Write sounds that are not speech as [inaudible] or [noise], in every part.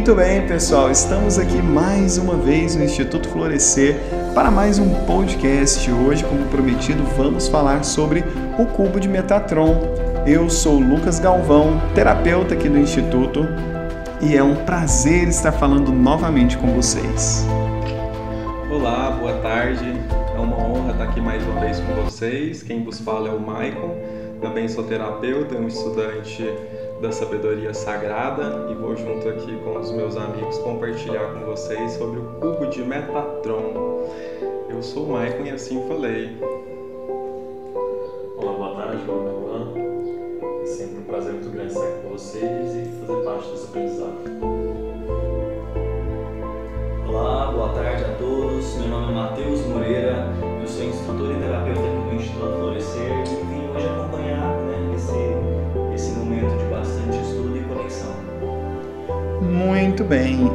Muito bem, pessoal, estamos aqui mais uma vez no Instituto Florescer para mais um podcast. Hoje, como prometido, vamos falar sobre o cubo de Metatron. Eu sou Lucas Galvão, terapeuta aqui do Instituto, e é um prazer estar falando novamente com vocês. Olá, boa tarde. É uma honra estar aqui mais uma vez com vocês. Quem vos fala é o Maicon. Também sou terapeuta, um estudante da sabedoria sagrada e vou junto aqui com os meus amigos compartilhar com vocês sobre o cubo de Metatron. Eu sou o Maicon e assim falei.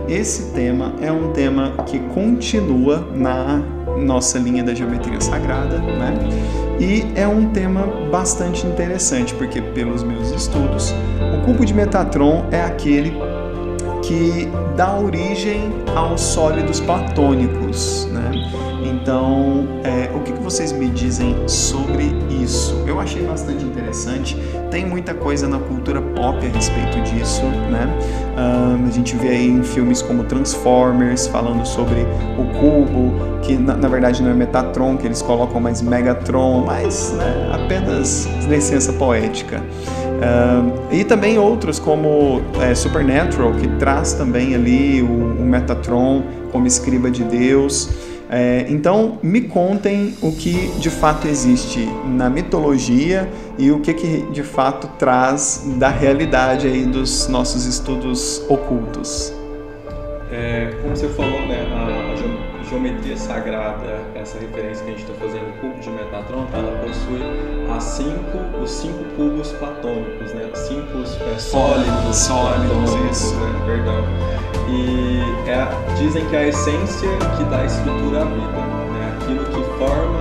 Esse tema é um tema que continua na nossa linha da geometria sagrada, né? E é um tema bastante interessante, porque pelos meus estudos, o cubo de Metatron é aquele que dá origem aos sólidos platônicos, né? Então, é, o que, vocês me dizem sobre isso? Eu achei bastante interessante. Tem muita coisa na cultura pop a respeito disso, né? Um, a gente vê aí em filmes como Transformers falando sobre o cubo, que na, na verdade não é Metatron, que eles colocam mais Megatron, mas né, apenas licença poética. Um, e também outros como é, Supernatural, que traz também ali o, o Metatron como escriba de Deus. É, então, me contem o que de fato existe na mitologia e o que, que de fato traz da realidade aí dos nossos estudos ocultos. É, como você falou, né, a, a geometria sagrada, essa referência que a gente está fazendo, o cubo de Metatron, ela possui as cinco, os cinco cubos platônicos, né, cinco é, sólidos, sólidos, isso, né, perdão. E é, dizem que é a essência que dá estrutura à vida, né, aquilo que forma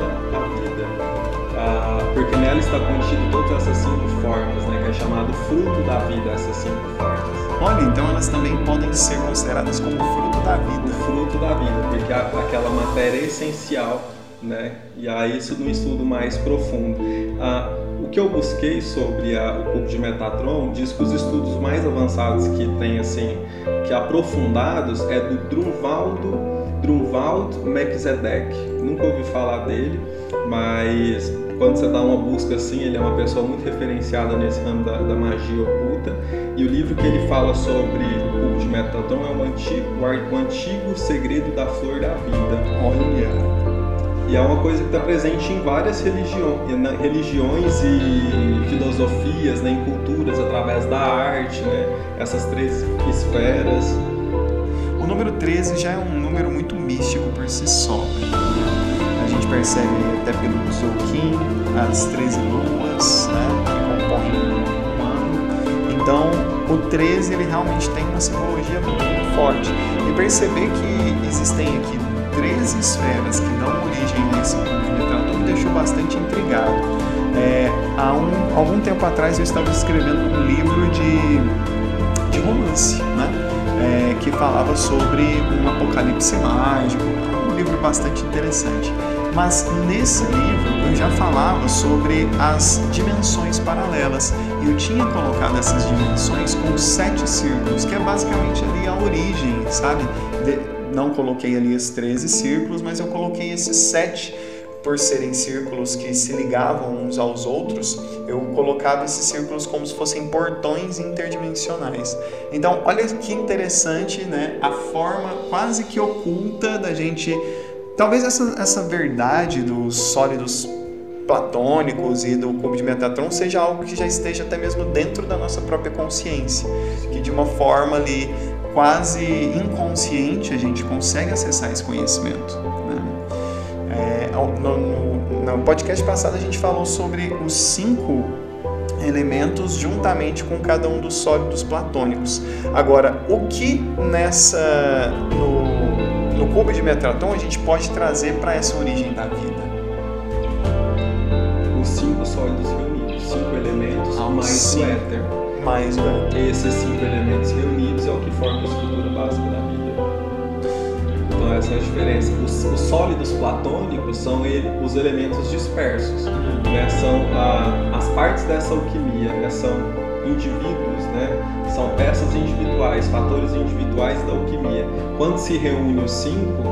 nela está contido todas essas cinco formas, né, que é chamado fruto da vida, essas cinco formas. Olha, então elas também podem ser consideradas como fruto da vida. O fruto da vida, porque é aquela matéria essencial, né? E aí isso no estudo mais profundo. Ah, o que eu busquei sobre a, o cubo de Metatron diz que os estudos mais avançados que tem assim, que aprofundados é do Drunvaldo, Drunvald Melchizedek. Nunca ouvi falar dele, mas quando você dá uma busca assim, ele é uma pessoa muito referenciada nesse ramo da, da magia oculta. E o livro que ele fala sobre o cubo de Metatron é o antigo, o antigo segredo da flor da vida. Olha. E é uma coisa que está presente em várias religiões, religiões e filosofias, né, em culturas, através da arte, né, essas três esferas. O número 13 já é um número muito místico por si só. A gente percebe até pelo Zolkin, as 13 luas, né, que compõem um ano. Então, o 13 ele realmente tem uma simbologia muito forte. E perceber que existem aqui 13 esferas que dão origem nesse cubo de Metatron me deixou bastante intrigado. É, há um, algum tempo atrás eu estava escrevendo um livro de, de romance, né? É, que falava sobre um apocalipse mágico, um livro bastante interessante. Mas nesse livro eu já falava sobre as dimensões paralelas e eu tinha colocado essas dimensões com sete círculos, que é basicamente ali a origem, sabe? De, não coloquei ali os 13 círculos, mas eu coloquei esses sete por serem círculos que se ligavam uns aos outros, eu colocava esses círculos como se fossem portões interdimensionais. Então, olha que interessante, né? A forma quase que oculta da gente. Talvez essa, essa verdade dos sólidos platônicos e do cubo de Metatron seja algo que já esteja até mesmo dentro da nossa própria consciência, que de uma forma ali quase inconsciente a gente consegue acessar esse conhecimento. Né? É, no, no, no podcast passado a gente falou sobre os cinco elementos juntamente com cada um dos sólidos platônicos. Agora, o que nessa no, no cubo de Metatron a gente pode trazer para essa origem da vida? Os cinco sólidos reunidos, cinco elementos Ah, mais o éter. Mais, velho. Esses cinco elementos reunidos é o que forma a estrutura básica da vida. Então essa é a diferença. Os, os sólidos platônicos são ele, os elementos dispersos, né? São a, as partes dessa alquimia, né? São indivíduos, né? São peças individuais, fatores individuais da alquimia. Quando se reúne os cinco,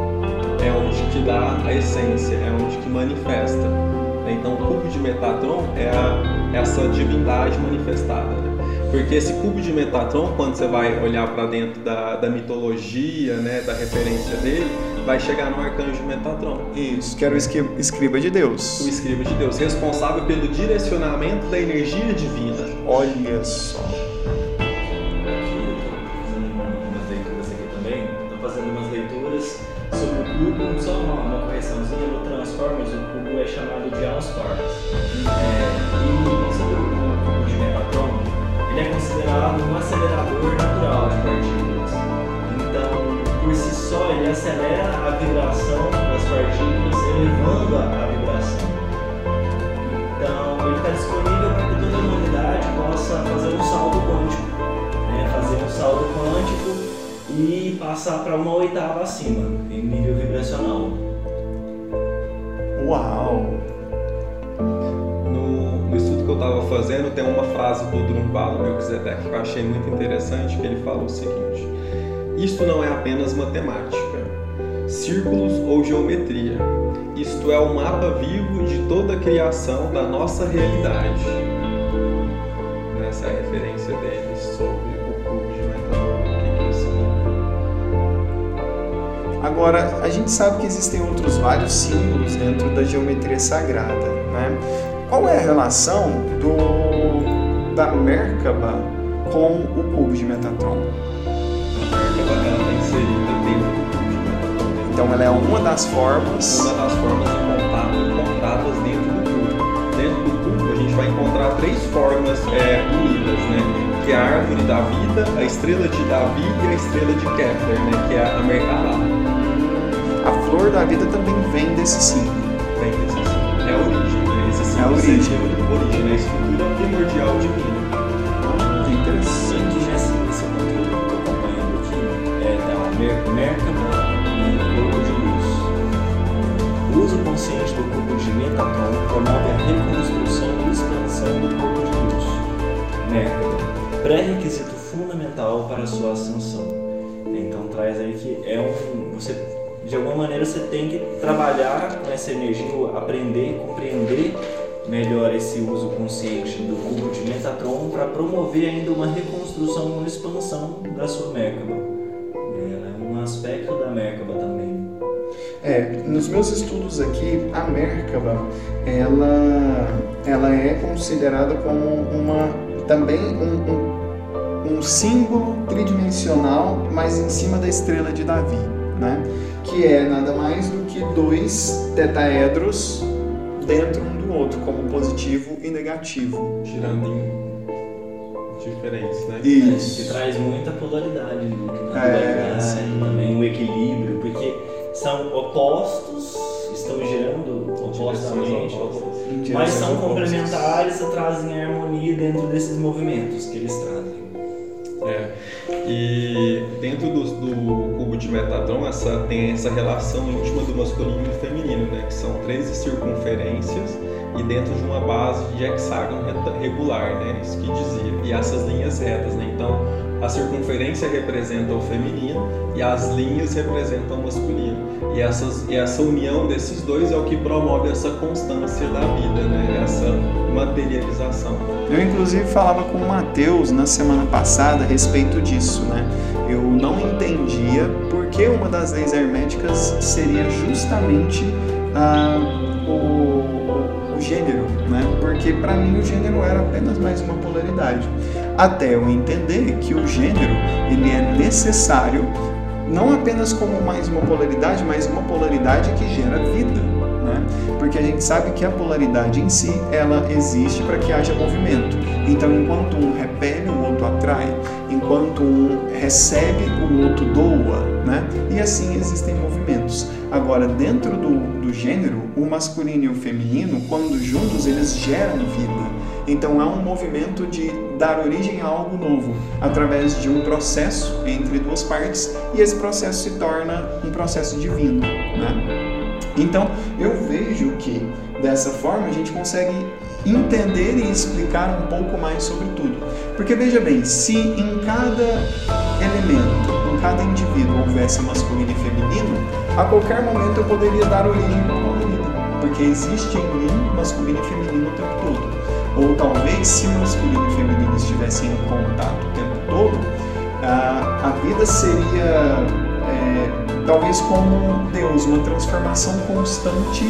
é onde que dá a essência, é onde que manifesta. Então, o cubo de Metatron é a, essa divindade manifestada. Né? Porque esse cubo de Metatron, quando você vai olhar para dentro da, da mitologia, né, da referência dele, vai chegar no arcanjo Metatron. Isso, que era o escriba de Deus. O escriba de Deus, responsável pelo direcionamento da energia divina. Olha só. Acelera a vibração das partículas, elevando a, vibração. Então, ele está disponível para que toda a humanidade possa fazer um salto quântico né, fazer um salto quântico e passar para uma oitava acima, em nível vibracional. Uau! No, estudo que eu estava fazendo, tem uma frase do Drumbalo Melquisedeque que eu achei muito interessante, que ele fala o seguinte: Isto não é apenas matemática, círculos ou geometria. Isto é o mapa vivo de toda a criação da nossa realidade. Essa é a referência dele sobre o cubo de metal. Agora, a gente sabe que existem outros vários símbolos dentro da geometria sagrada, né? Qual é a relação do da Merkaba com o cubo de Metatron? Então, ela é uma das formas. uma das formas de contato encontradas dentro do cubo. Dentro do cubo a gente vai encontrar três formas é, unidas, né? Que é a árvore da vida, a estrela de Davi e a estrela de Kepler, né? Que é a Merkabah. A flor da vida também vem desse símbolo. Vem desse símbolo. É a origem, né? Esse símbolo É a origem. seria a origem, né? a estrutura primordial divina. Que interessante. Interessante nesse, nesse conteúdo que eu estou acompanhando aqui, é da Mer consciente do corpo de Metatron promove a reconstrução e expansão do corpo de luz. Merkaba, pré-requisito fundamental para a sua ascensão. Então traz aí que é um. Você, de alguma maneira você tem que trabalhar com essa energia, aprender, compreender melhor esse uso consciente do cubo de Metatron para promover ainda uma reconstrução, uma expansão da sua Merkaba. É um aspecto da Merkaba também. É, nos meus estudos aqui, a Merkaba, ela, ela é considerada como uma também um, um, um símbolo tridimensional, mas em cima da estrela de Davi, né? Que é nada mais do que dois tetaedros dentro um do outro, como positivo e negativo. Girando em diferentes, né? Isso. Que traz muita polaridade, né? É, sim. também um equilíbrio, são opostos, estão girando opostamente, opostas. Em mas são complementares e trazem harmonia dentro desses movimentos que eles trazem. É. E dentro do, do cubo de Metatron essa, tem essa relação íntima do masculino e do feminino, né? Que são 13 circunferências e dentro de uma base de hexágono regular, né? Isso que dizia. E essas linhas retas, né? Então, a circunferência representa o feminino e as linhas representam o masculino. E, essas, e essa união desses dois é o que promove essa constância da vida, né? Essa materialização. Eu inclusive falava com o Matheus na semana passada a respeito disso, né? Eu não entendia por que uma das leis herméticas seria justamente ah, o, o gênero, né? Porque para mim o gênero era apenas mais uma polaridade. Até eu entender que o gênero ele é necessário não apenas como mais uma polaridade, mas uma polaridade que gera vida, né? Porque a gente sabe que a polaridade em si, ela existe para que haja movimento. Então, enquanto um repele, o outro atrai. Enquanto um recebe, o outro doa, né? E assim existem movimentos. Agora, dentro do, do gênero, o masculino e o feminino, quando juntos, eles geram vida. Então é um movimento de dar origem a algo novo através de um processo entre duas partes e esse processo se torna um processo divino, né? Então eu vejo que dessa forma a gente consegue entender e explicar um pouco mais sobre tudo. Porque veja bem, se em cada elemento, em cada indivíduo houvesse masculino e feminino, a qualquer momento eu poderia dar origem a uma vida. Porque existe em mim masculino e feminino o tempo. Ou talvez, se masculino e feminino estivessem em contato o tempo todo, a, a vida seria é, talvez como Deus, uma transformação constante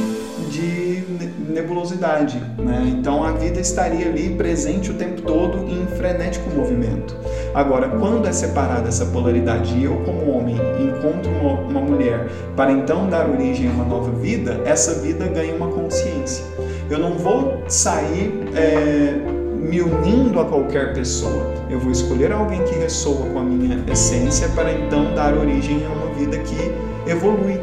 de nebulosidade. Né? Então a vida estaria ali presente o tempo todo em frenético movimento. Agora, quando é separada essa polaridade e eu, como homem, encontro uma, uma mulher para então dar origem a uma nova vida, essa vida ganha uma consciência. Eu não vou sair é, me unindo a qualquer pessoa. Eu vou escolher alguém que ressoa com a minha essência para então dar origem a uma vida que evolui.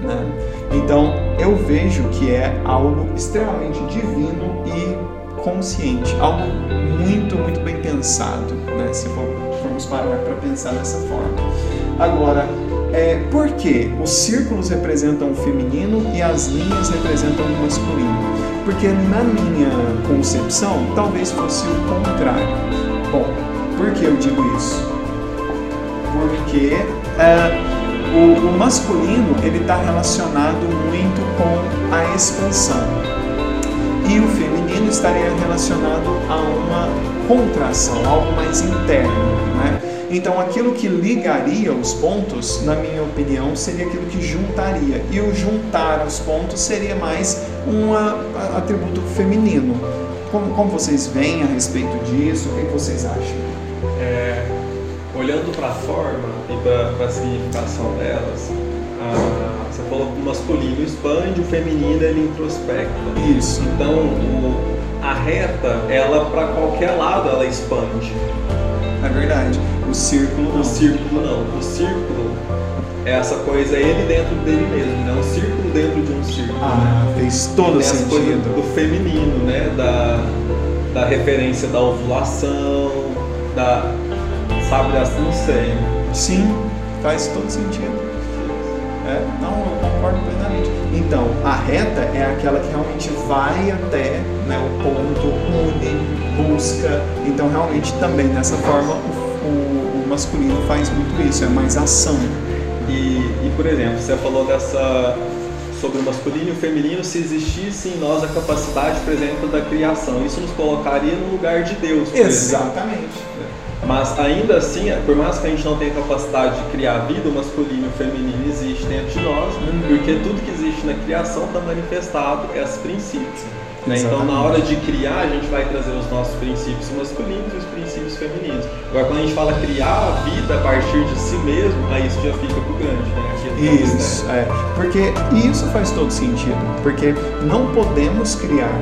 Né? Então eu vejo que é algo extremamente divino e consciente, algo muito, muito bem pensado, né? se formos parar para pensar dessa forma. Agora, é, por que os círculos representam o feminino e as linhas representam o masculino? Porque na minha concepção, talvez fosse o contrário. Bom, por que eu digo isso? Porque é, o, o, masculino ele está relacionado muito com a expansão e o feminino estaria relacionado a uma contração, algo mais interno? Então, aquilo que ligaria os pontos, na minha opinião, seria aquilo que juntaria. E o juntar os pontos seria mais um atributo feminino. Como, como vocês veem a respeito disso? O que vocês acham? É, olhando para a forma e para a significação delas, você falou que o masculino expande, o feminino ele introspecta. Isso. Então, o, a reta, ela para qualquer lado ela expande. É verdade. O círculo não. O círculo não. O círculo é essa coisa ele dentro dele mesmo, né? Um círculo dentro de um círculo. Ah, né? fez todo Essa sentido. coisa do feminino, né? Da, da referência da ovulação, da sabe, das, não sei. Sim, faz todo sentido. É, não, eu concordo plenamente. Então, a reta é aquela que realmente vai até né, o ponto, une, busca. Então, realmente, também dessa forma, o, o, o masculino faz muito isso, é mais ação. E, e, por exemplo, você falou dessa sobre o masculino e o feminino, se existisse em nós a capacidade, por exemplo, da criação, isso nos colocaria no lugar de Deus. Exatamente. Exemplo. Mas ainda assim, por mais que a gente não tenha capacidade de criar vida, o masculino e o feminino existe dentro de nós, uhum. porque tudo que existe na criação está manifestado esses princípios. Né? Então, na hora de criar, a gente vai trazer os nossos princípios masculinos e os princípios femininos. Agora, quando a gente fala criar a vida a partir de si mesmo, aí isso já fica pro grande, né? Isso, é. Porque isso faz todo sentido. Porque não podemos criar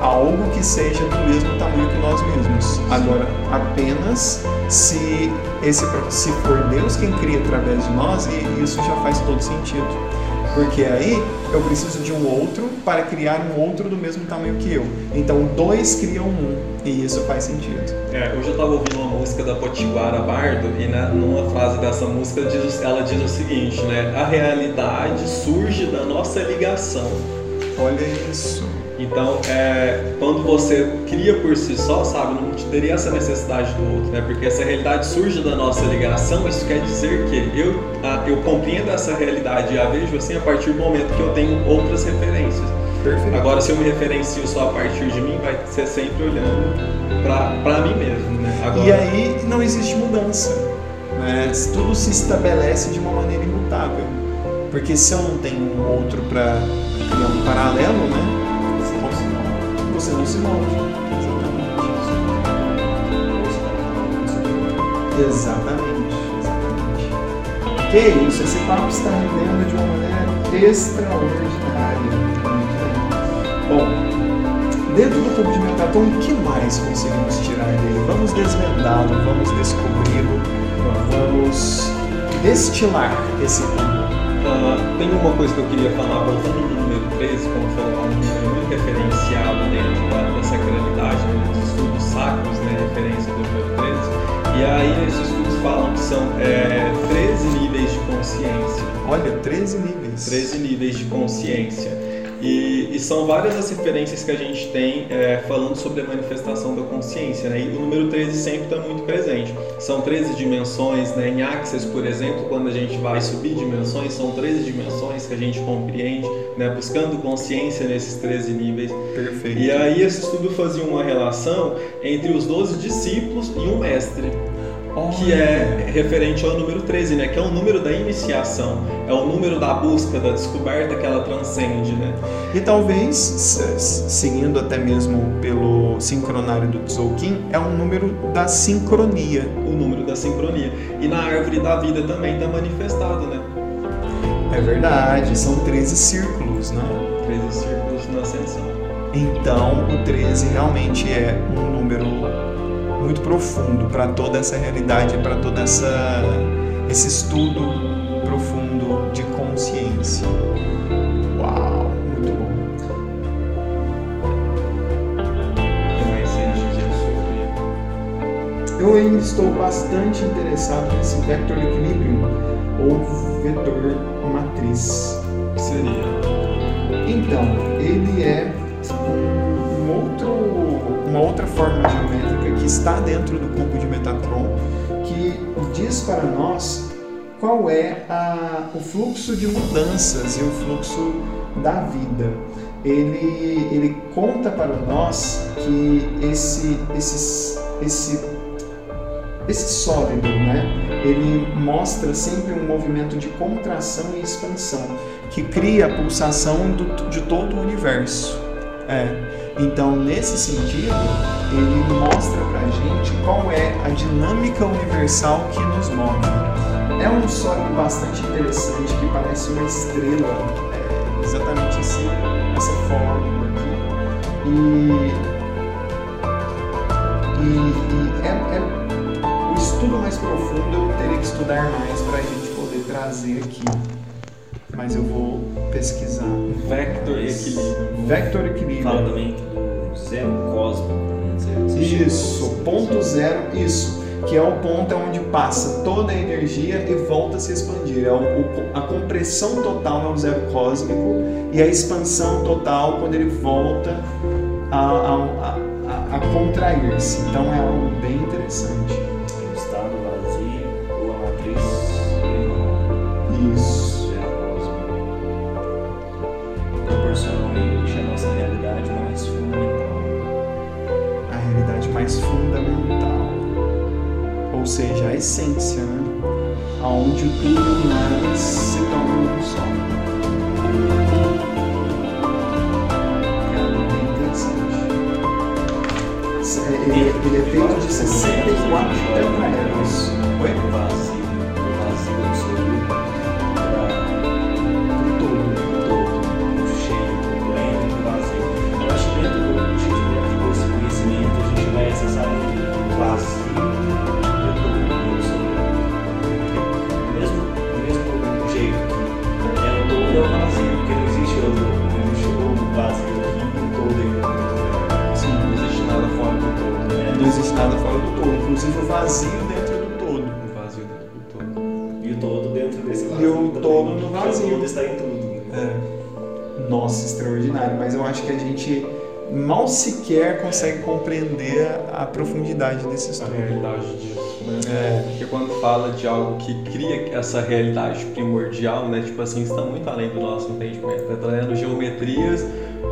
algo que seja do mesmo tamanho que nós mesmos. Agora, apenas se esse se for Deus quem cria através de nós, e isso já faz todo sentido. Porque aí eu preciso de um outro para criar um outro do mesmo tamanho que eu. Então dois criam um e isso faz sentido. É, hoje eu estava ouvindo uma música da Potiguara Bardo e na, numa frase dessa música diz, ela diz o seguinte, né? A realidade surge da nossa ligação. Olha isso. Então, é, quando você cria por si só, sabe, não teria essa necessidade do outro, né? Porque essa realidade surge da nossa ligação, isso quer dizer que eu, a, eu compreendo essa realidade e a vejo assim a partir do momento que eu tenho outras referências. Perfeito. Agora, se eu me referencio só a partir de mim, vai ser sempre olhando para mim mesmo, né? Agora... E aí não existe mudança, né? Tudo se estabelece de uma maneira imutável. Porque se eu não tenho um outro para criar um paralelo, né? Você não se move. Exatamente. Exatamente. Que isso, esse papo está rendendo de uma maneira extraordinária. Bom, dentro do cubo de Metaton, o que mais conseguimos tirar dele? Vamos desvendá-lo, vamos descobri-lo, vamos destilar esse cubo. Uh, tem uma coisa que eu queria falar, voltando 13, como falou, um número muito referenciado dentro da, da sacralidade, dos estudos sacros, né, referência do número 13. E aí esses estudos falam que são é, 13 níveis de consciência. Olha, 13 níveis. 13 níveis de consciência. E, e, são várias as referências que a gente tem é, falando sobre a manifestação da consciência, né? E o número 13 sempre está muito presente. São 13 dimensões, né? Em Axis, por exemplo, quando a gente vai subir dimensões, são 13 dimensões que a gente compreende, né? Buscando consciência nesses 13 níveis. Perfeito. E aí esse estudo fazia uma relação entre os 12 discípulos e um mestre que é referente ao número 13, né? Que é o número da iniciação, é o número da busca, da descoberta que ela transcende, né? E talvez, seguindo até mesmo pelo sincronário do Tzolk'in, é um número da sincronia. O número da sincronia. E na árvore da vida também está manifestado, né? É verdade, são 13 círculos, né? 13 círculos na ascensão. Então, o 13 realmente é um número muito profundo para toda essa realidade, para todo essa esse estudo profundo de consciência. Uau, muito bom. Eu ainda estou bastante interessado nesse vector equilibrium ou vetor matriz. Seria? Então, ele é um outro, uma outra forma que está dentro do cubo de Metatron, que diz para nós qual é a, o fluxo de mudanças e o fluxo da vida. Ele, ele conta para nós que esse, esse, esse, esse sólido, né, ele mostra sempre um movimento de contração e expansão, que cria a pulsação do, de todo o universo. É. Então, nesse sentido, ele mostra pra gente qual é a dinâmica universal que nos move. É um sólido bastante interessante que parece uma estrela, é, exatamente esse, essa forma aqui. E, e, e é, é, o estudo mais profundo eu teria que estudar mais para a gente poder trazer aqui mas eu vou pesquisar. Vector equilíbrio. Vector equilíbrio. Fala também do zero cósmico. Né? Isso, ponto zero, isso. Que é o ponto onde passa toda a energia e volta a se expandir. É o, a compressão total é o zero cósmico e a expansão total quando ele volta a, a, a, a contrair-se. Então é algo bem interessante. O estado vazio ou a matriz Isso. Essência, né? Onde tudo e nada se torna um só. É algo bem interessante. Ele, ele é feito de 64 tetraedros. Oi? O vazio, o vazio absoluto nada fora do todo, inclusive o vazio dentro do todo. Um vazio dentro do todo. E o todo dentro desse vazio. E o também. todo no vazio. O todo está em tudo. né? É. Nossa, extraordinário. Mas eu acho que a gente mal sequer consegue compreender a profundidade desse A estudo. realidade disso, né? É. Porque quando fala de algo que cria essa realidade primordial, né? Tipo assim, está muito além do nosso entendimento. Está trazendo geometrias,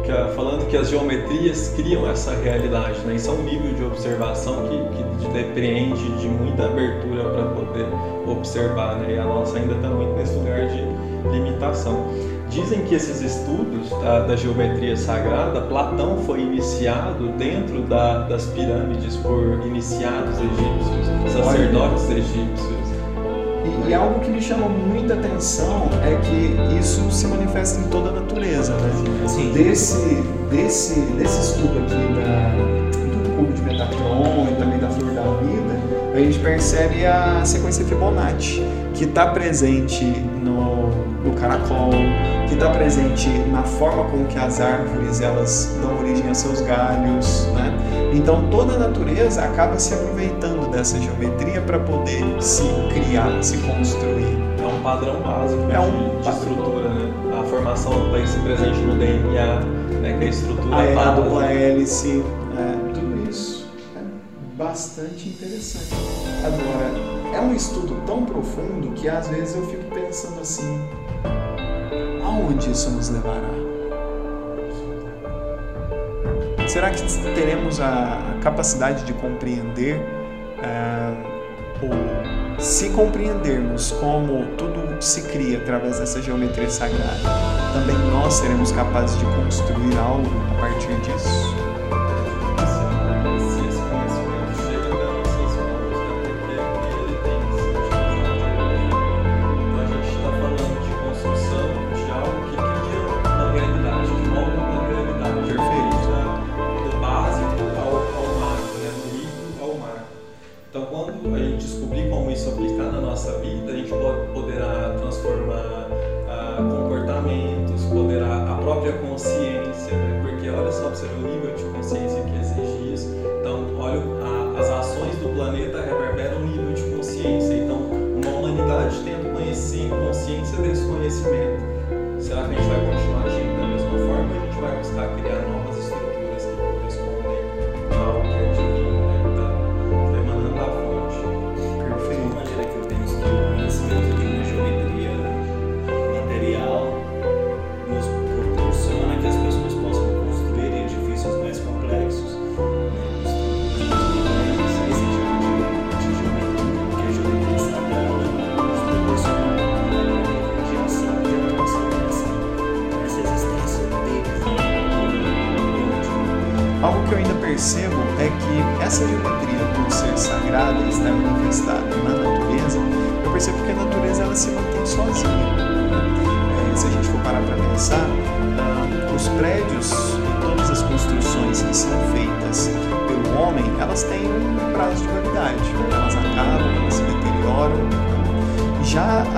que, ah, falando que as geometrias criam essa realidade, né? Isso é um nível de observação que, que te depreende de muita abertura para poder observar, né? E a nossa ainda está muito nesse lugar de limitação. Dizem que esses estudos da, da geometria sagrada, Platão foi iniciado dentro da- das pirâmides por iniciados egípcios, sacerdotes egípcios. E, e algo que me chama muita atenção é que isso se manifesta em toda a natureza, né? Sim. Desse, desse, desse estudo aqui da, do cubo de Metatron e também da flor da vida, a gente percebe a sequência Fibonacci, que está presente no, no caracol, que está presente na forma com que as árvores elas dão origem a seus galhos, né? Então toda a natureza acaba se aproveitando dessa geometria para poder se criar, se construir. É um padrão básico É um de, de estrutura, né? A formação está se presente no DNA, né? Que é a estrutura a, dupla hélice, é, tudo isso é bastante interessante. Agora, é um estudo tão profundo que às vezes eu fico pensando assim, aonde isso nos levará? Será que teremos a capacidade de compreender é, ou se compreendermos como tudo se cria através dessa geometria sagrada, também nós seremos capazes de construir algo a partir disso?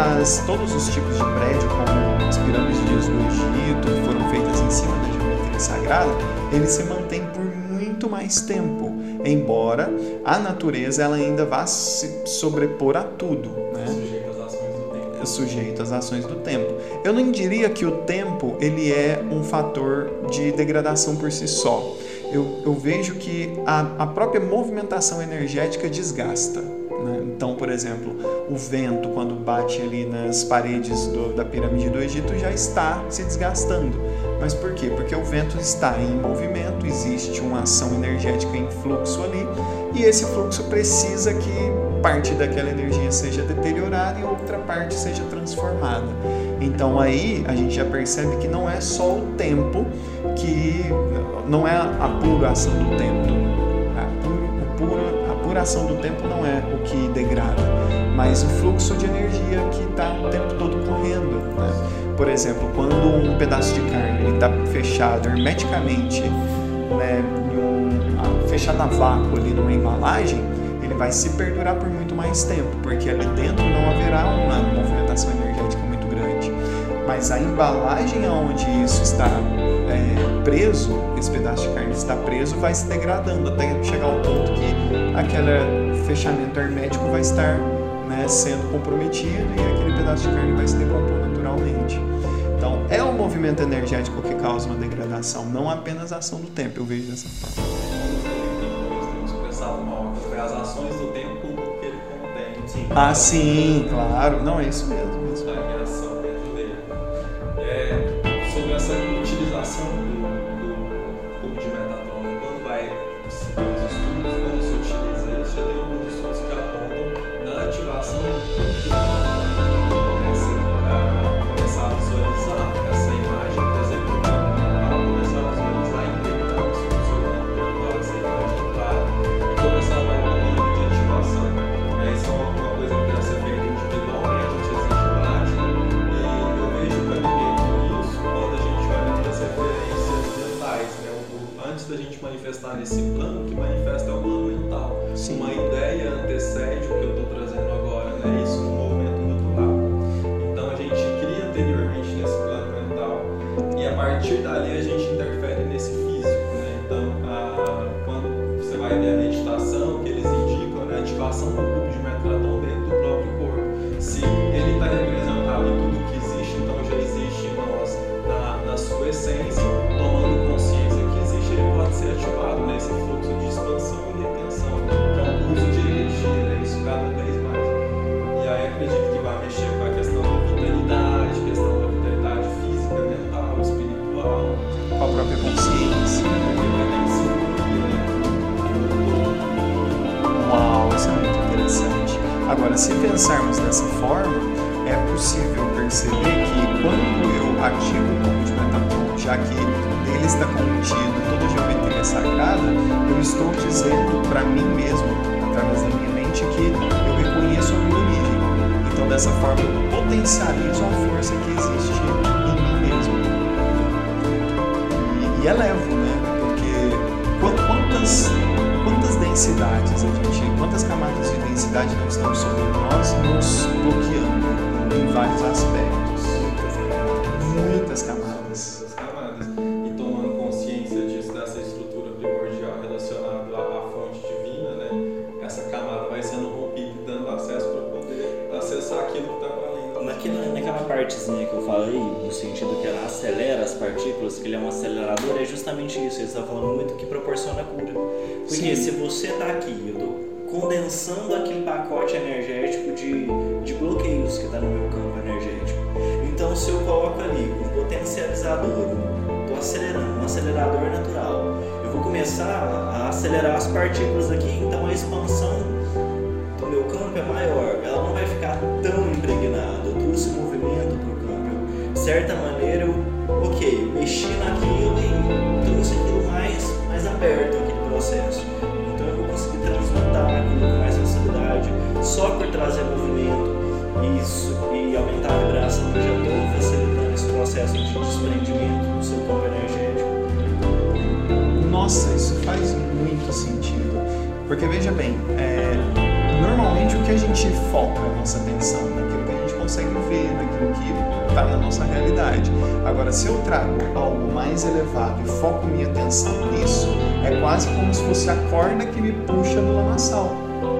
As, todos os tipos de prédio, como as pirâmides do Egito, que foram feitas em cima da geometria sagrada, eles se mantêm por muito mais tempo, embora a natureza ela ainda vá se sobrepor a tudo, né? Sujeito às ações do tempo. sujeito às ações do tempo. Eu não diria que o tempo ele é um fator de degradação por si só. Eu, eu vejo que a, a própria movimentação energética desgasta. Então, por exemplo, o vento quando bate ali nas paredes do- da pirâmide do Egito já está se desgastando. Mas por quê? Porque o vento está em movimento, existe uma ação energética em fluxo ali, e esse fluxo precisa que parte daquela energia seja deteriorada e outra parte seja transformada. Então aí a gente já percebe que não é só o tempo que não é a pura ação do tempo. A, puro, o puro, a pura ação do tempo não é o que degrada, mas o fluxo de energia que está o tempo todo correndo. né? Por exemplo, quando um pedaço de carne está fechado hermeticamente, né, um, fechado a vácuo ali numa embalagem, ele vai se perdurar por muito mais tempo, porque ali dentro não haverá uma movimentação energética muito grande. Mas a embalagem onde isso está é, preso, esse pedaço de carne está preso, vai se degradando até chegar ao ponto que aquele fechamento hermético vai estar né, sendo comprometido e aquele pedaço de carne vai se decompor naturalmente. Então, é o movimento energético que causa uma degradação, não apenas a ação do tempo, eu vejo dessa forma. As ações do tempo que ele contém. Sim. Ah, sim, claro. Não, é isso mesmo. é isso mesmo. Partezinha que eu falei, no sentido que ela acelera as partículas, que ele é um acelerador, é justamente isso. Ele está falando muito que proporciona cura. Porque Sim. se você está aqui, eu estou condensando aquele pacote energético de, de bloqueios que está no meu campo energético. Então, se eu coloco ali um potencializador, estou acelerando, um acelerador natural, eu vou começar a acelerar as partículas aqui, então a expansão do meu campo é maior, ela não vai ficar tão impregnada. Eu trouxe movimento para o campo. De certa maneira, eu, ok, mexi naquilo e trouxe aquilo mais, mais aberto, aquele processo. Então eu vou conseguir transmutar aquilo com mais facilidade, só por trazer movimento isso, e aumentar a vibração. Eu já estou facilitando esse processo de desprendimento do seu campo energético. Nossa, isso faz muito sentido. Porque veja bem, é, normalmente o que a gente foca a nossa atenção gente consegue ver, naquilo que está na nossa realidade. Agora, se eu trago algo mais elevado e foco minha atenção nisso, é quase como se fosse a corda que me puxa no lamaçal.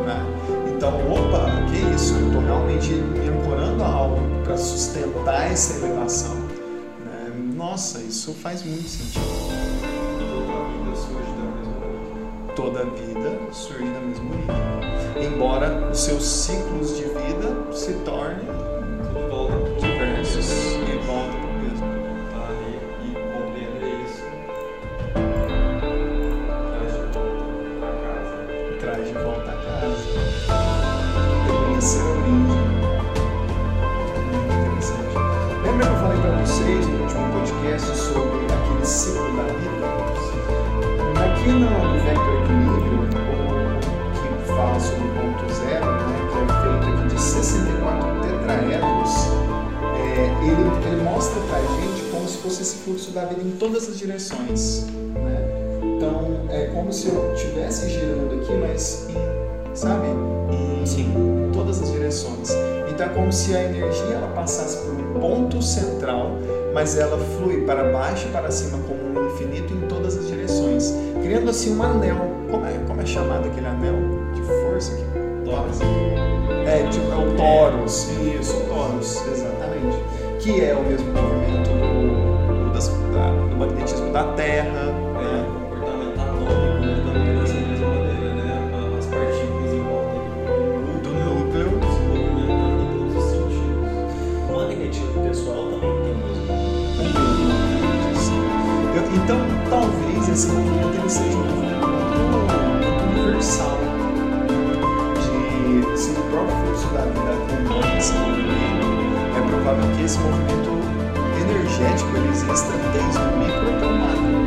Né? Então, opa, que isso? Eu estou realmente me ancorando a algo para sustentar essa elevação. né? Nossa, isso faz muito sentido Toda a vida surge da mesma origem. toda a vida surge da mesma origem. Embora os seus ciclos de vida se tornem todas as direções. Né? Então, é como se eu estivesse girando aqui, mas em, sabe? Em Sim. todas as direções. Então, é como se a energia ela passasse por um ponto central, mas ela flui para baixo e para cima como um infinito em todas as direções, criando assim um anel. Como é, como é chamado aquele anel de força? Que... Torres. É, tipo, é o Taurus. Isso, Taurus, exatamente. Que é o mesmo movimento da Terra. É, Né? o comportamento atômico né, também dessa mesma maneira, né? As partículas em volta do núcleo se movimentando em todos os sentidos. O magnetismo pessoal também tem mesmo. Então, talvez esse movimento ele seja um movimento muito universal. De se o próprio fluxo da vida esse movimento, é provável que esse movimento energético ele exista desde o micro até o macro.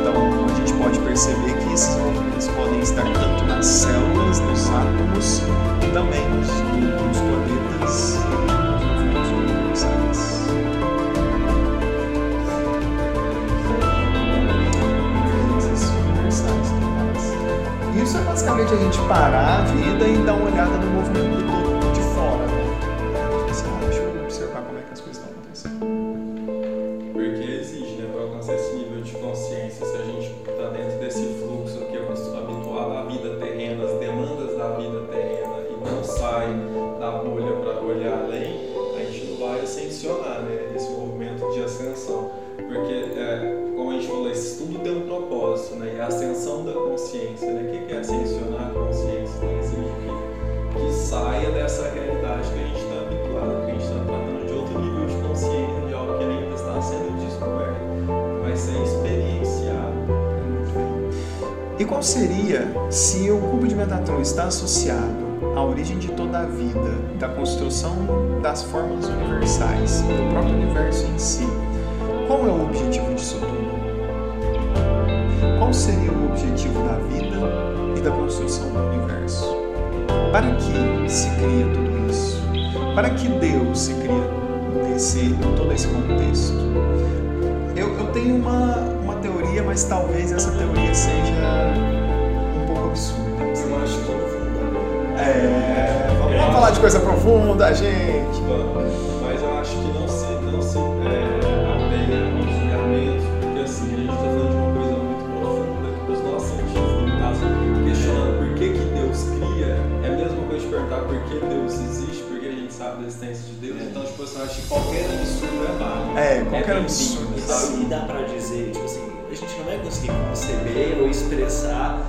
Então, a gente pode perceber que esses movimentos podem estar tanto nas células, nos átomos, e também nos, nos planetas e nos universais. Isso é basicamente a gente parar a vida e dar uma olhada no movimento do Porque, é, como a gente falou, esse tudo tem um propósito, né, e a ascensão da consciência, né, o que é ascensionar a consciência? Né, significa que saia dessa realidade que a gente está habituado, que a gente está tratando de outro nível de consciência, de algo que ainda está sendo descoberto, vai ser experienciado. E qual seria se o cubo de Metatron está associado a origem de toda a vida, da construção das formas universais, do próprio universo em si, qual é o objetivo disso tudo? Qual seria o objetivo da vida e da construção do universo? Para que se cria tudo isso? Para que Deus se cria nesse, todo esse contexto? Eu, eu tenho uma, uma teoria, mas talvez essa teoria seja um pouco absurda. Eu acho que no fundo É, vamos, vamos falar de coisa profunda, gente. Mas que Deus existe, porque a gente sabe da existência de Deus. Então, tipo assim, eu acho que qualquer absurdo é válido. É, qualquer bem-vindo, absurdo, sabe? E dá pra dizer, tipo assim, a gente não vai conseguir conceber ou expressar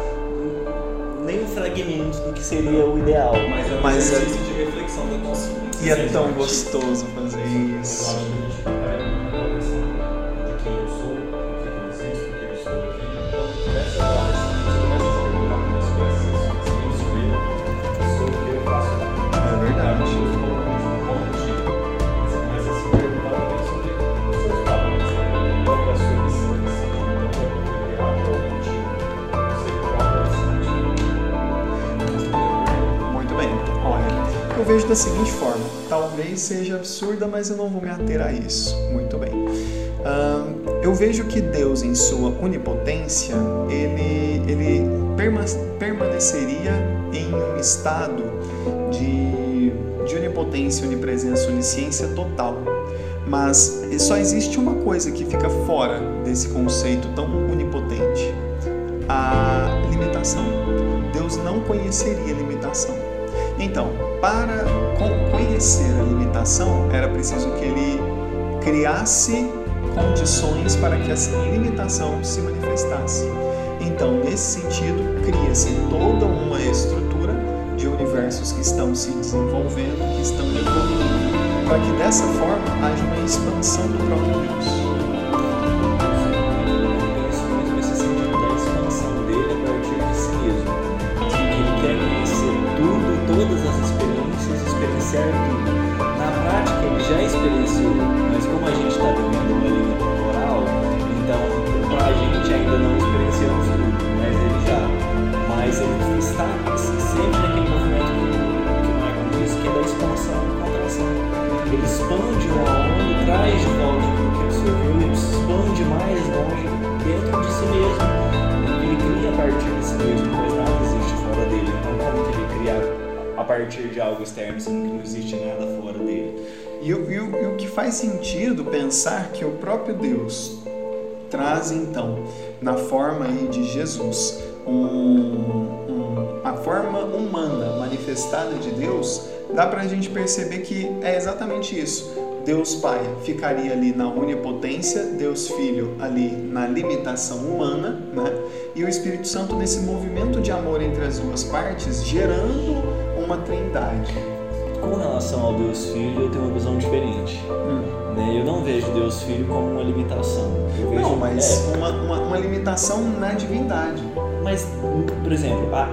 nem um fragmento do que seria o ideal. Mas é um Mas é- exercício de reflexão da consciência. E é tão gostoso fazer Eu isso. acho que a gente vejo da seguinte forma: talvez seja absurda, mas eu não vou me ater a isso. Muito bem. Eu vejo que Deus, em sua onipotência, ele, ele perma- permaneceria em um estado de, de onipotência, onipresença, onisciência total. Mas só existe uma coisa que fica fora desse conceito tão onipotente: a limitação. Deus não conheceria limitação. Então, para con- conhecer a limitação, era preciso que ele criasse condições para que essa limitação se manifestasse. Então, nesse sentido, cria-se toda uma estrutura de universos que estão se desenvolvendo, que estão evoluindo, para que dessa forma haja uma expansão do próprio Deus. Partir de algo externo, sendo que não existe nada fora dele? E, e e o que faz sentido pensar que o próprio Deus traz então na forma aí de Jesus um- um- a forma humana manifestada de Deus, dá para a gente perceber que é exatamente isso. Deus Pai ficaria ali na onipotência, Deus Filho ali na limitação humana, né? E o Espírito Santo nesse movimento de amor entre as duas partes, gerando uma trindade. Com relação ao Deus Filho, eu tenho uma visão diferente. né? Eu não vejo Deus Filho como uma limitação. Eu vejo, Não, mas é, uma, uma, uma limitação na divindade. Mas, por exemplo, a-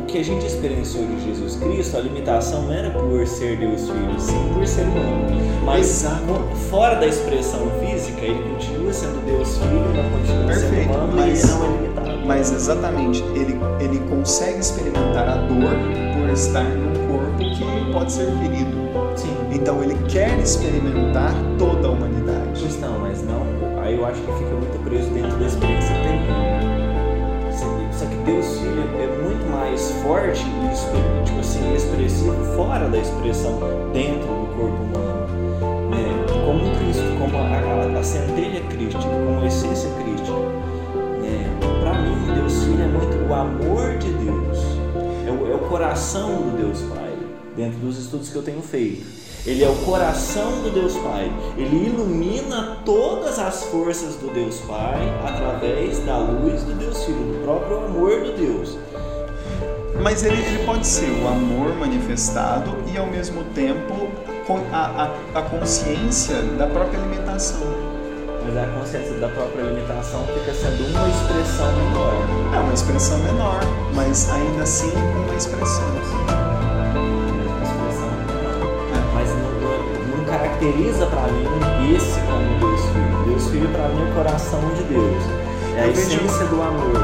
o que a gente experienciou de Jesus Cristo, a limitação não era por ser Deus Filho, sim por ser humano. Mas Exato. fora da expressão física, ele continua sendo Deus Filho, continua Perfeito, sendo humano mas- não é limitado. Mas exatamente, ele, ele consegue experimentar a dor por estar num corpo que pode ser ferido. Sim. Então ele quer experimentar toda a humanidade. Pois não, mas não. Aí eu acho que fica muito preso dentro da experiência terrena. Só que Deus Filho é muito mais forte e tipo assim, expressivo fora da expressão dentro do corpo humano. Né? Como Cristo, como a, a, a centelha crística, como a essência crística. O amor de Deus. É o, é o coração do Deus Pai, dentro dos estudos que eu tenho feito. Ele é o coração do Deus Pai. Ele ilumina todas as forças do Deus Pai através da luz do Deus Filho, do próprio amor do Deus. Mas ele, ele pode ser o amor manifestado e ao mesmo tempo a, a, a consciência da própria limitação mas a consciência da própria limitação fica sendo uma expressão menor. É uma expressão menor, mas ainda assim uma expressão. Uma expressão. Mas não, caracteriza para mim esse como Deus Filho. Deus Filho para mim é o coração de Deus, é a eu essência vejo, do amor.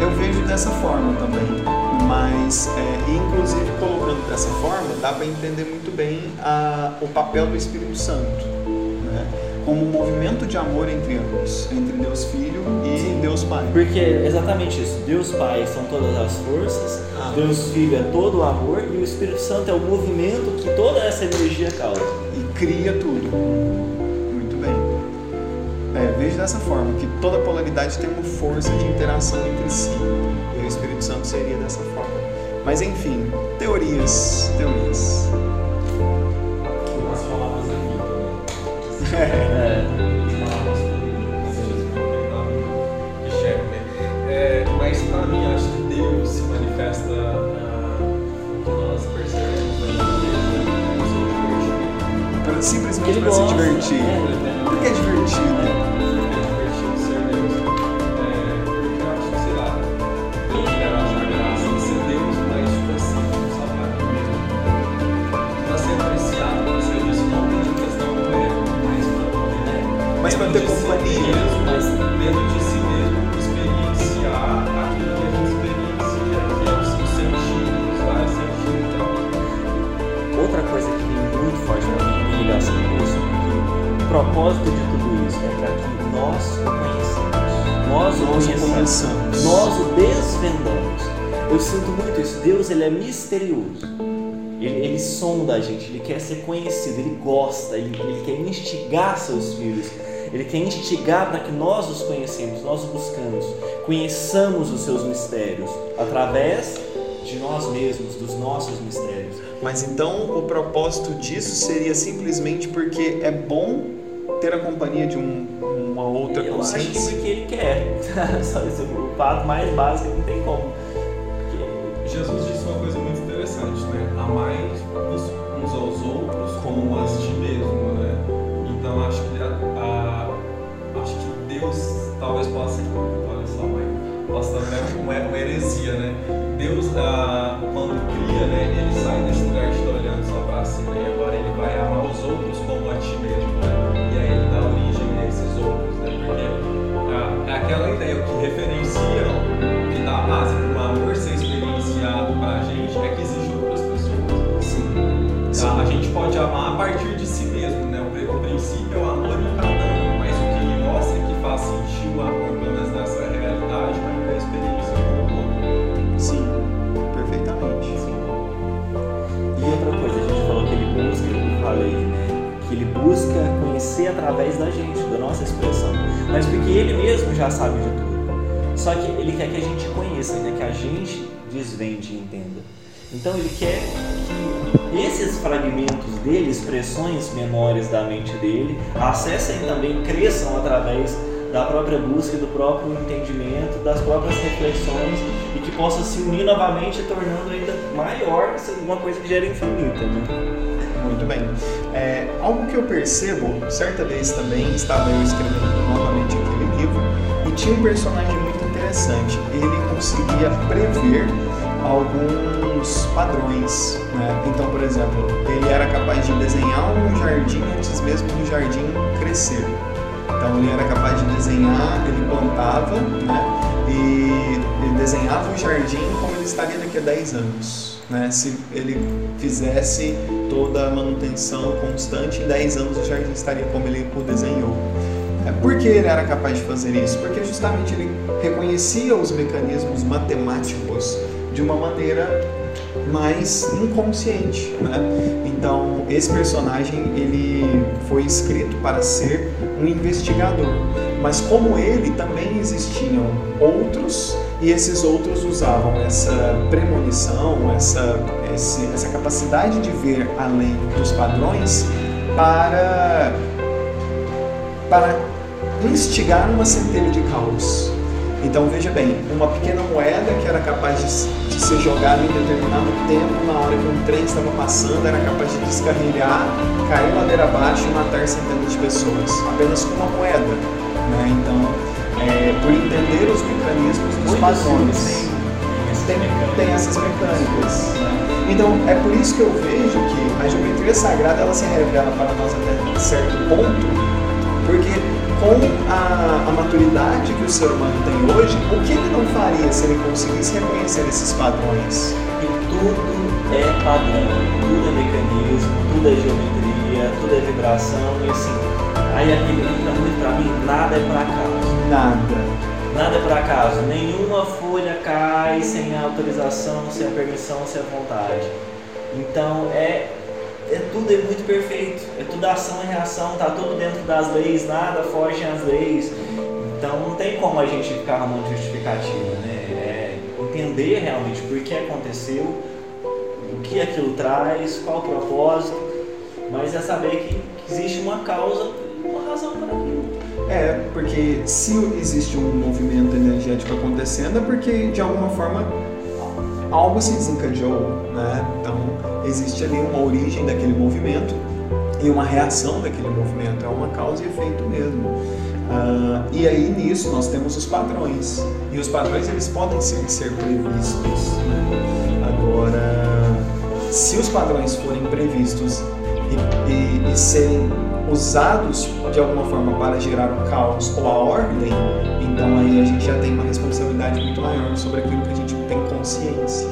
Eu vejo dessa forma também mas é, inclusive colocando dessa forma dá para entender muito bem a, o papel do Espírito Santo. Né? Como um movimento de amor entre ambos, entre Deus Filho e Deus Pai. Porque é exatamente isso. Deus Pai são todas as forças, Ah. Deus Filho é todo o amor e o Espírito Santo é o movimento que toda essa energia causa. e cria tudo. Muito bem. É, vejo dessa forma, que toda polaridade tem uma força de interação entre si. E o Espírito Santo seria dessa forma. Mas enfim, teorias, teorias. É, mas para mim, acho que Deus se manifesta que nós percebemos Simplesmente para se divertir. né? Porque é divertido. Mas pra ter companhia. mesmo, Mas dentro de si mesmo, experienciar aquilo que a gente experiencia, que é os sentidos, os vários sentidos. Então, outra coisa que tem muito forte na minha ligação com isso, que o propósito de tudo isso é para que nós o conheçamos. Nós o conheçamos. Nós o desvendamos. Eu sinto muito isso. Deus ele é misterioso. Ele, ele sonda a gente, ele quer ser conhecido, ele gosta, ele, ele quer instigar seus filhos. Ele quer instigar para que nós os conhecemos, nós os buscamos, conheçamos os seus mistérios através de nós mesmos, dos nossos mistérios. Mas então o propósito disso seria simplesmente porque é bom ter a companhia de um- uma outra Eu acho que consciência? porque ele quer. [laughs] Só esse é o fato mais básico, não tem como. Jesus disse Ah, quando cria, né? Ele sai desse lugar de estar olhando só para si, né? E agora ele vai amar os outros como a ti mesmo, né? E aí ele dá origem a esses outros, né? Porque ah, é aquela ideia que referencia, que dá a base para o amor ser experienciado para a gente é que existe outras pessoas. Sim. Tá? A gente pode amar a partir de si mesmo, né? O princípio é o conhecer através da gente, da nossa expressão. Mas porque ele mesmo já sabe de tudo. Só que ele quer que a gente conheça, quer que a gente desvende e entenda. Então ele quer que esses fragmentos dele, expressões menores da mente dele, acessem também, cresçam através da própria busca, do próprio entendimento, das próprias reflexões e que possa se unir novamente, tornando ainda maior essa- uma coisa que gera infinita. Né? Muito bem. É, algo que eu percebo, certa vez também estava eu escrevendo novamente aquele livro e tinha um personagem muito interessante. Ele conseguia prever alguns padrões. Né? Então, por exemplo, ele era capaz de desenhar um jardim antes mesmo do jardim crescer. Então ele era capaz de desenhar, ele plantava, né? E desenhava o jardim como ele estaria daqui a 10 anos, né? Se ele fizesse toda a manutenção constante, em 10 anos o jardim estaria como ele o desenhou. É, Por que ele era capaz de fazer isso? Porque justamente ele reconhecia os mecanismos matemáticos de uma maneira mais inconsciente, né? Então esse personagem ele foi escrito para ser um investigador, mas como ele também existiam outros e esses outros usavam essa premonição, essa esse- essa capacidade de ver além dos padrões para para instigar uma centelha de caos. Então veja bem, uma pequena moeda que era capaz de, de ser jogada em determinado tempo, na hora que um trem estava passando, era capaz de descarrilhar, cair ladeira abaixo e matar centenas de pessoas, apenas com uma moeda. Né? Então, é, por entender os mecanismos dos padrões. tem, tem essas mecânicas. Então, é por isso que eu vejo que a geometria sagrada ela se revela para nós até certo ponto, porque com a, a, maturidade que o ser humano tem hoje, o que ele não faria se ele conseguisse reconhecer esses padrões? E tudo é padrão, tudo é mecanismo, tudo é geometria, tudo é vibração, e assim, aí entra muito pra mim, nada é por acaso. Nada. Nada é por acaso, nenhuma folha cai sem a autorização, sem a permissão, sem a vontade. Então é, é tudo é muito perfeito, é tudo ação e reação, tá tudo dentro das leis, nada foge às leis. Então não tem como a gente ficar arrumando justificativa, né? É entender realmente por que aconteceu, o que aquilo traz, qual o propósito, mas é saber que existe uma causa, uma razão para aquilo. É, porque se existe um movimento energético acontecendo é porque de alguma forma algo se desencadeou, né? Então existe ali uma origem daquele movimento e uma reação daquele movimento, é uma causa e efeito mesmo. Uh, e aí nisso nós temos os padrões e os padrões eles podem ser, ser previstos. Né? Agora, se os padrões forem previstos e, e, e serem usados de alguma forma para gerar o caos ou a ordem, então aí a gente já tem uma responsabilidade muito maior sobre aquilo que a gente tem consciência.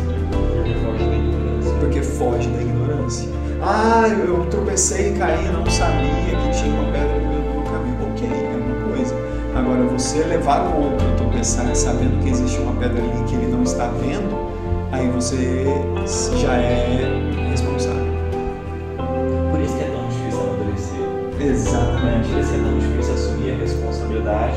Porque foge da ignorância. Ah, eu tropecei e caí, não sabia que tinha uma pedra no meu caminho. Ok, é uma coisa. Agora, você levar o outro a tropeçar sabendo que existe uma pedra ali que ele não está vendo, aí você já é Tão difícil assumir a responsabilidade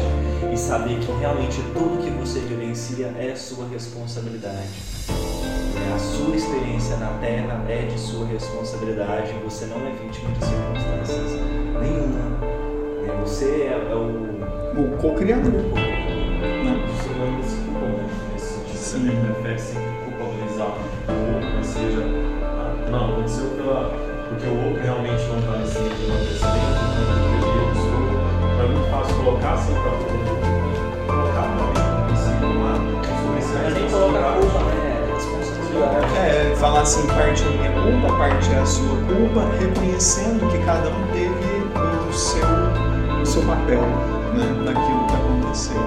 e saber que realmente tudo que você vivencia é sua responsabilidade. É, a sua experiência na Terra é de sua responsabilidade. Você não é vítima de circunstâncias nenhuma. É, você é, é o, o co-criador. Não. Os humanos se culpam muito nesse sentido. Sim. Né? Prefere sempre culpabilizar o outro, ou seja, ah, não, aconteceu pela porque o outro realmente não está nesse nível de fácil colocar assim para colocar realmente um princípio lá, mas nem colocar a culpa, né? É responsabilidade. É, falar assim, parte é minha culpa, parte é a sua culpa, reconhecendo que cada um teve o seu, o seu papel né, naquilo que aconteceu.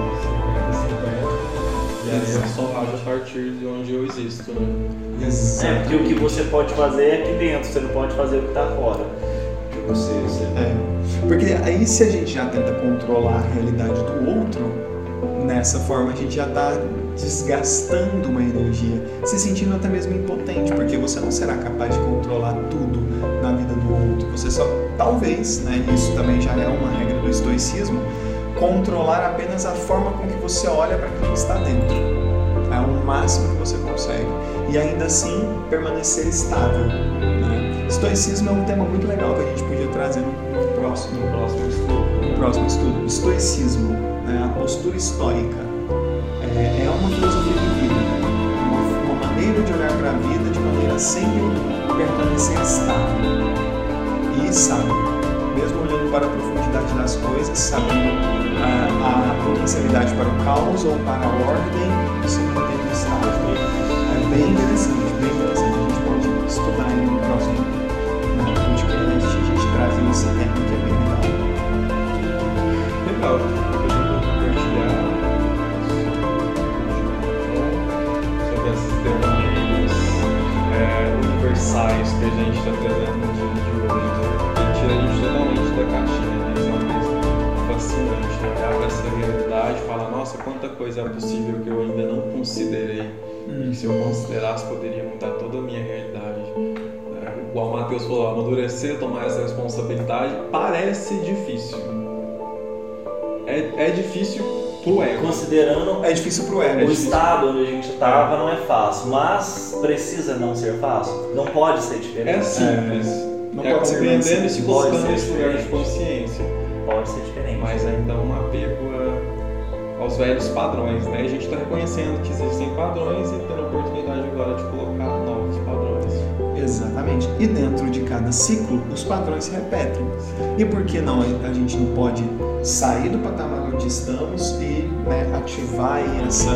E aí eu só ajo a partir de onde eu existo, né? Exato. É, porque o que você pode fazer é aqui dentro, você não pode fazer o que está fora. Você, você... É. Porque aí se a gente já tenta controlar a realidade do outro, nessa forma a gente já está desgastando uma energia, se sentindo até mesmo impotente, porque você não será capaz de controlar tudo na vida do outro. Você só, talvez, né, isso também já é uma regra do estoicismo, controlar apenas a forma com que você olha para aquilo que está dentro. É o máximo que você consegue. E ainda assim permanecer estável. Né? Estoicismo é um tema muito legal que a gente podia trazer no próximo, no próximo estudo. No próximo estudo. Estoicismo, né? a postura estoica. É, é uma filosofia de vida, uma, uma maneira de olhar para a vida de maneira sempre permanecer estável e sábio, mesmo olhando para a profundidade das coisas, sabendo a, a potencialidade para o caos ou para a ordem, não tem estado. É bem interessante, bem interessante. A gente pode estudar aí a gente traz esse tema que é bem legal. Legal. compartilhar sobre esses temas é, universais que a gente está trazendo no dia de hoje, né? que tira a gente totalmente da caixinha, né? Isso é uma coisa fascinante, né? Abre essa realidade, fala, nossa, quanta coisa é possível que eu ainda não considerei e que se eu considerasse poderia mudar toda a minha realidade. É, igual o Matheus falou, amadurecer, tomar essa responsabilidade parece difícil. É, é difícil pro ego. Considerando É difícil pro ego. o estado onde a gente estava, não é fácil, mas precisa não ser fácil. Não pode ser É diferente. simples. Não É, pode ser compreendendo e se colocando ser nesse lugar de diferente. consciência. Pode ser diferente. Mas ainda é um apego a- aos velhos padrões, né? A gente está reconhecendo que existem padrões e tendo a oportunidade agora de colocar. Exatamente. E dentro de cada ciclo, os padrões se repetem. E por que não a gente não pode sair do patamar onde estamos e né, ativar essa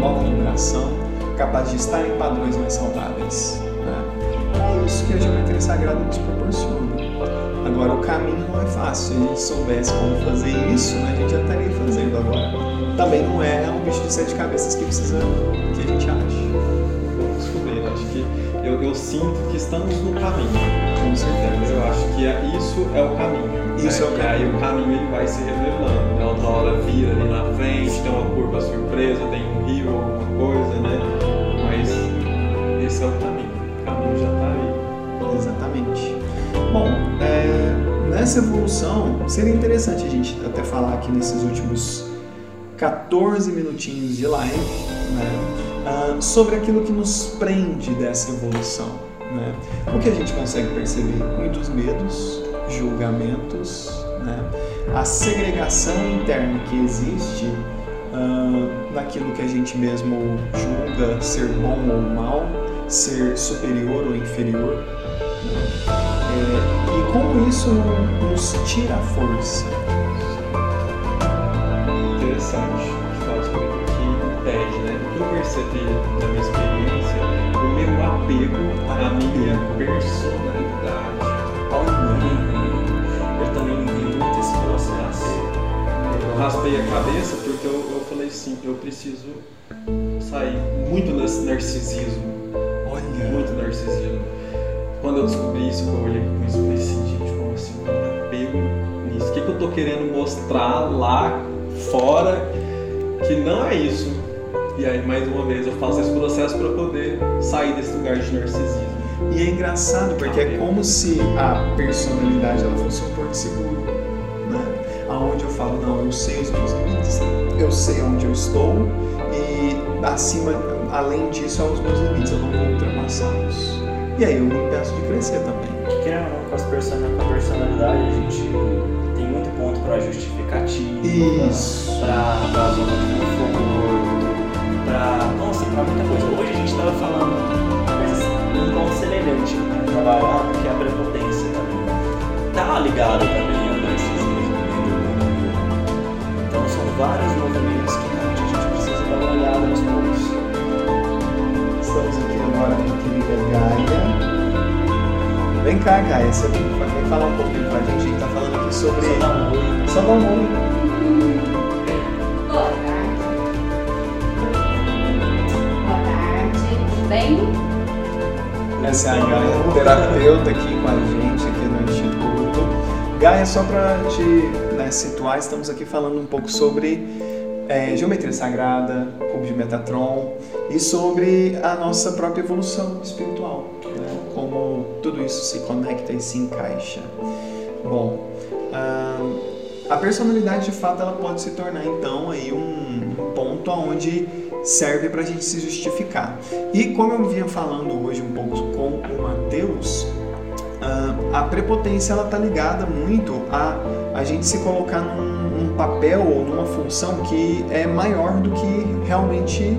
nova vibração capazes de estar em padrões mais saudáveis. Né? É isso que a geometria sagrada nos proporciona. Agora, o caminho não é fácil. Se a gente soubesse como fazer isso, né, a gente já estaria fazendo agora. Também não é um bicho de sete cabeças que precisa que a gente ache. Vamos descobrir. Acho que eu, eu sinto que estamos no caminho. Com certeza. Eu acho que é, isso é o caminho. Isso né? é o E aí caminho. o caminho ele vai se revelando. Né? Outra hora vira ali na frente, tem uma curva surpresa, tem um rio, alguma coisa, né? Mas esse é o caminho. O caminho já está aí. Exatamente. Bom, é, nessa evolução, seria interessante a gente até falar aqui nesses últimos 14 minutinhos de live né, ah, sobre aquilo que nos prende dessa evolução. Né? O que a gente consegue perceber? Muitos medos, julgamentos, né? a segregação interna que existe ah, naquilo que a gente mesmo julga ser bom ou mal, ser superior ou inferior. né? É, e como isso nos tira a força. Eu percebi na minha experiência, o meu apego à minha personalidade. Eu também vi muito esse processo. Eu raspei a cabeça porque eu, eu falei assim, eu preciso sair muito desse narcisismo, Olha, muito narcisismo. Quando eu descobri isso, eu olhei com isso e falei assim, gente, como assim, eu apego nisso? O que, que eu tô querendo mostrar lá fora que não é isso? E aí, mais uma vez, eu faço esse processo para poder sair desse lugar de narcisismo. E é engraçado porque é como se a personalidade ela fosse um porto seguro, né? Aonde eu falo não, eu sei os meus limites, eu sei onde eu estou e acima, além disso, há os meus limites, eu não vou ultrapassá-los. E aí eu me impeço de crescer também. Que é com, as person com a personalidade a gente tem muito ponto para justificativa, Isso. para pra zona de para para muita coisa. Hoje a gente estava falando coisas um ponto semelhante, né? trabalhar que é a prepotência também. Tá ligado também ao narcisismo? Então são vários movimentos que realmente a gente precisa dar uma olhada nos pontos. Estamos aqui agora com a querida Gaia. Vem cá, Gaia, você vem, falar um pouquinho pra gente. A gente tá falando aqui sobre. Só dá um oi. Só dá um oi. Bem? Essa é a Gaia, terapeuta aqui com a gente aqui no Instituto. Gaia, só para te né, situar, estamos aqui falando um pouco sobre é, geometria sagrada, cubo de Metatron e sobre a nossa própria evolução espiritual, né, como tudo isso se conecta e se encaixa. Bom, ah, a personalidade de fato ela pode se tornar então aí um, ponto onde serve para a gente se justificar. E como eu vinha falando hoje um pouco com o Mateus, ah, a prepotência ela está ligada muito a a gente se colocar num, num papel ou numa função que é maior do que realmente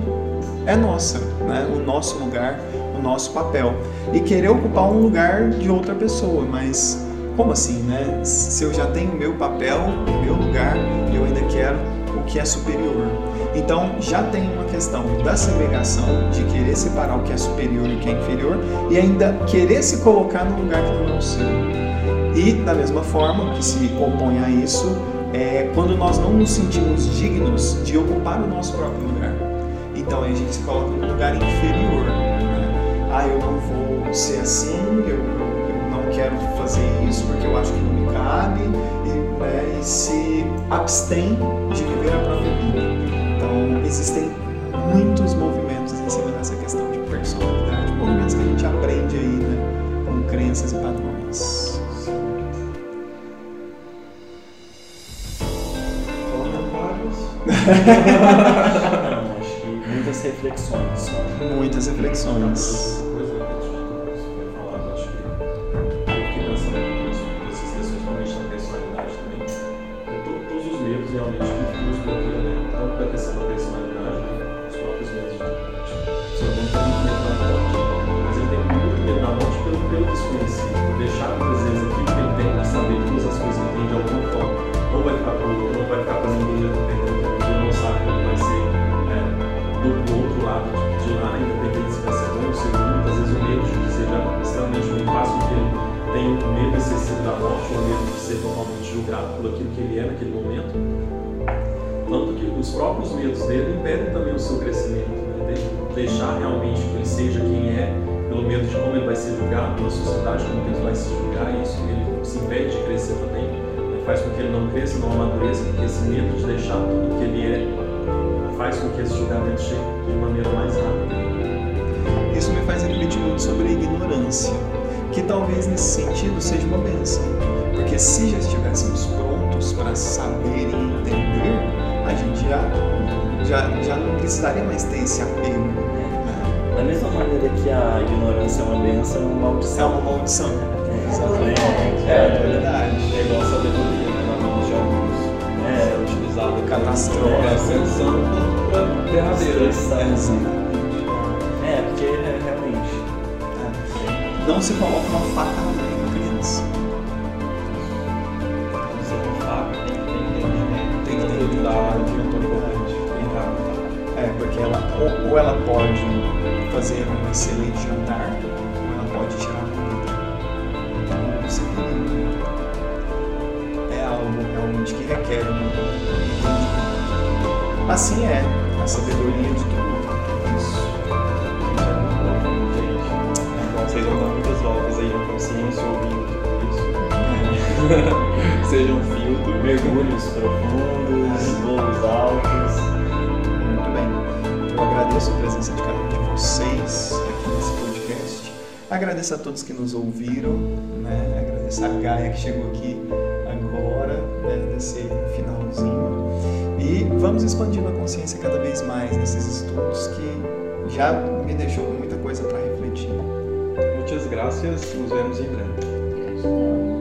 é nossa, né? o nosso lugar, o nosso papel. E querer ocupar um lugar de outra pessoa, mas como assim, né? Se eu já tenho meu papel, meu lugar, eu ainda quero que é superior. Então já tem uma questão da segregação, de querer separar o que é superior e o que é inferior, e ainda querer se colocar num lugar que não é o seu. E da mesma forma que se opõe a isso, é quando nós não nos sentimos dignos de ocupar o nosso próprio lugar. Então a gente se coloca num lugar inferior. Né? Ah, eu não vou ser assim, eu, eu, eu não quero fazer isso porque eu acho que não me cabe, se abstém de viver a própria vida. Então existem muitos movimentos em cima dessa questão de personalidade, movimentos que a gente aprende aí, né, com crenças e padrões. Não, [laughs] acho que muitas reflexões. Muitas reflexões. Os próprios medos dele impedem também o seu crescimento, né? de deixar realmente que ele seja quem é, pelo medo de como ele vai ser julgado pela sociedade, como ele vai se julgar, isso ele se impede de crescer também, né? faz com que ele não cresça, não amadureça, porque esse medo de deixar tudo que ele é faz com que esse julgamento chegue de maneira mais rápida. Isso me faz refletir muito sobre a ignorância, que talvez nesse sentido seja uma benção. Porque se já estivéssemos prontos para saber e entender, gente já, já, já não precisaria mais ter esse apego. Né? Da mesma maneira que a ignorância é uma benção, é uma É maldição. uma maldição. É, Exatamente. É, É verdade. É igual a sabedoria, né? Na mão de alguns. É. É utilizada Catastrófica. para ascensão quanto para derradeira. É, porque é, realmente. Não se coloca uma faca na ou, ela pode fazer um excelente jantar, ou ela pode tirar a comida. Então, você tem- É algo realmente que requer um entendimento. Assim é a sabedoria de tudo. Isso. É vocês vão dar muitas voltas aí na consciência ouvindo tudo isso. É. [laughs] Seja um filtro, Mergulhos profundos, voos altos. Agradeço a presença de cada um de vocês aqui nesse podcast. Agradeço a todos que nos ouviram, né? Agradeço a Gaia que chegou aqui agora, né? nesse finalzinho. E vamos expandindo a consciência cada vez mais nesses estudos que já me deixou muita coisa para refletir. Muitas graças, nos vemos em breve. Gratidão.